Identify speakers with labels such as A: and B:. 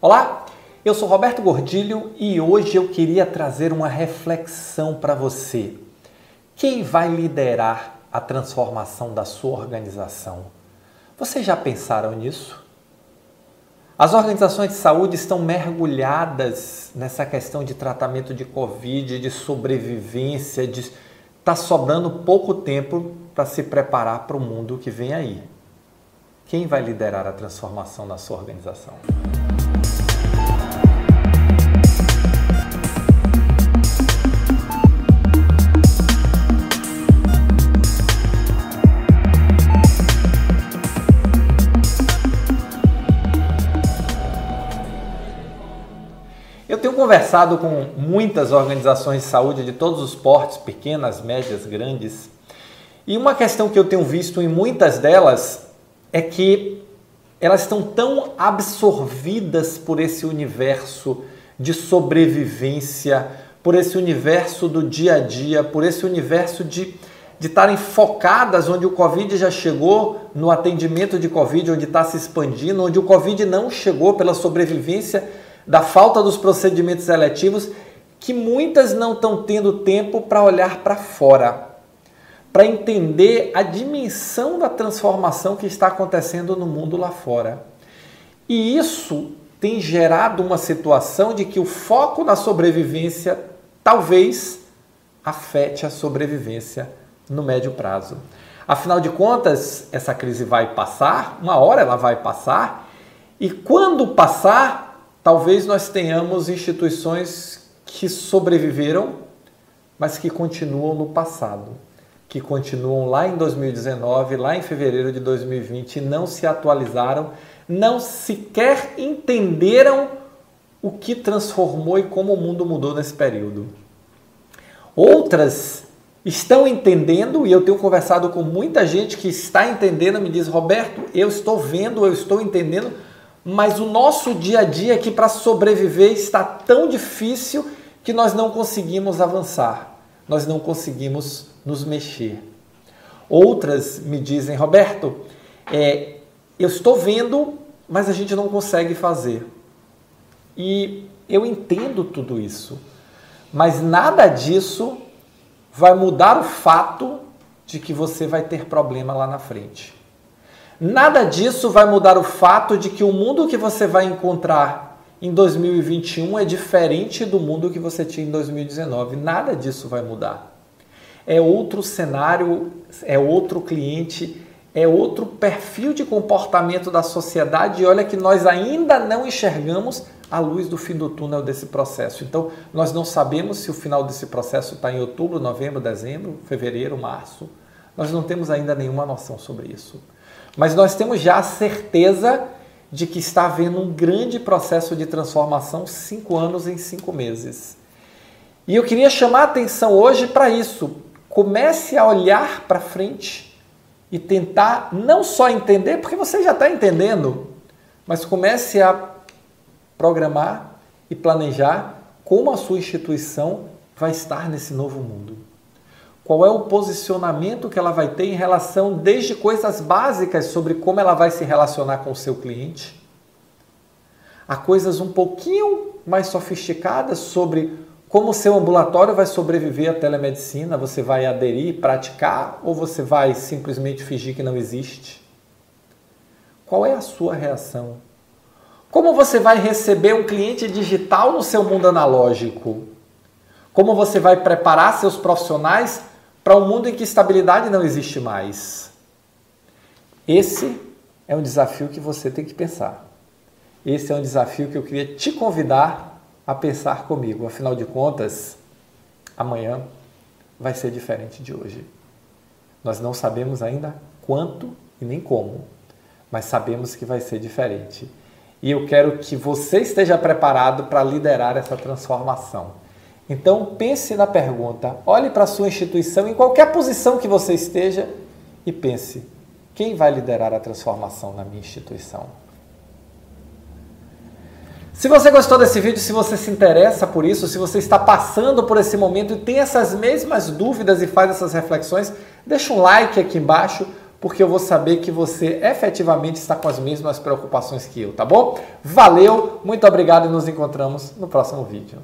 A: Olá, eu sou Roberto Gordilho e hoje eu queria trazer uma reflexão para você. Quem vai liderar a transformação da sua organização? Vocês já pensaram nisso? As organizações de saúde estão mergulhadas nessa questão de tratamento de Covid, de sobrevivência, de está sobrando pouco tempo para se preparar para o mundo que vem aí. Quem vai liderar a transformação na sua organização? Eu tenho conversado com muitas organizações de saúde de todos os portes, pequenas, médias, grandes, e uma questão que eu tenho visto em muitas delas é que elas estão tão absorvidas por esse universo de sobrevivência, por esse universo do dia a dia, por esse universo de de estarem focadas onde o Covid já chegou, no atendimento de Covid, onde está se expandindo, onde o Covid não chegou pela sobrevivência da falta dos procedimentos eletivos, que muitas não estão tendo tempo para olhar para fora, para entender a dimensão da transformação que está acontecendo no mundo lá fora. E isso tem gerado uma situação de que o foco na sobrevivência talvez afete a sobrevivência no médio prazo. Afinal de contas, essa crise vai passar, uma hora ela vai passar, e quando passar, talvez nós tenhamos instituições que sobreviveram, mas que continuam no passado, que continuam lá em 2019, lá em fevereiro de 2020 e não se atualizaram, não sequer entenderam o que transformou e como o mundo mudou nesse período. Outras estão entendendo, e eu tenho conversado com muita gente que está entendendo, me diz: Roberto, eu estou vendo, eu estou entendendo, mas o nosso dia a dia aqui para sobreviver está tão difícil que nós não conseguimos avançar, nós não conseguimos nos mexer. Outras me dizem, Roberto, é, eu estou vendo, mas a gente não consegue fazer. E eu entendo tudo isso, mas nada disso vai mudar o fato de que você vai ter problema lá na frente. Nada disso vai mudar o fato de que o mundo que você vai encontrar em 2021 é diferente do mundo que você tinha em 2019. Nada disso vai mudar. É outro cenário, é outro cliente, é outro perfil de comportamento da sociedade. E olha que nós ainda não enxergamos a luz do fim do túnel desse processo. Então, nós não sabemos se o final desse processo está em outubro, novembro, dezembro, fevereiro, março. Nós não temos ainda nenhuma noção sobre isso. Mas nós temos já a certeza de que está havendo um grande processo de transformação cinco anos em cinco meses. E eu queria chamar a atenção hoje para isso. Comece a olhar para frente e tentar não só entender, porque você já está entendendo, mas comece a programar e planejar como a sua instituição vai estar nesse novo mundo qual é o posicionamento que ela vai ter em relação desde coisas básicas sobre como ela vai se relacionar com o seu cliente, a coisas um pouquinho mais sofisticadas sobre como o seu ambulatório vai sobreviver à telemedicina, você vai aderir, praticar ou você vai simplesmente fingir que não existe? Qual é a sua reação? Como você vai receber um cliente digital no seu mundo analógico? Como você vai preparar seus profissionais para um mundo em que estabilidade não existe mais. Esse é um desafio que você tem que pensar. Esse é um desafio que eu queria te convidar a pensar comigo. Afinal de contas, amanhã vai ser diferente de hoje. Nós não sabemos ainda quanto e nem como, mas sabemos que vai ser diferente. E eu quero que você esteja preparado para liderar essa transformação. Então pense na pergunta, olhe para a sua instituição, em qualquer posição que você esteja, e pense: quem vai liderar a transformação na minha instituição? Se você gostou desse vídeo, se você se interessa por isso, se você está passando por esse momento e tem essas mesmas dúvidas e faz essas reflexões, deixa um like aqui embaixo, porque eu vou saber que você efetivamente está com as mesmas preocupações que eu, tá bom? Valeu, muito obrigado e nos encontramos no próximo vídeo.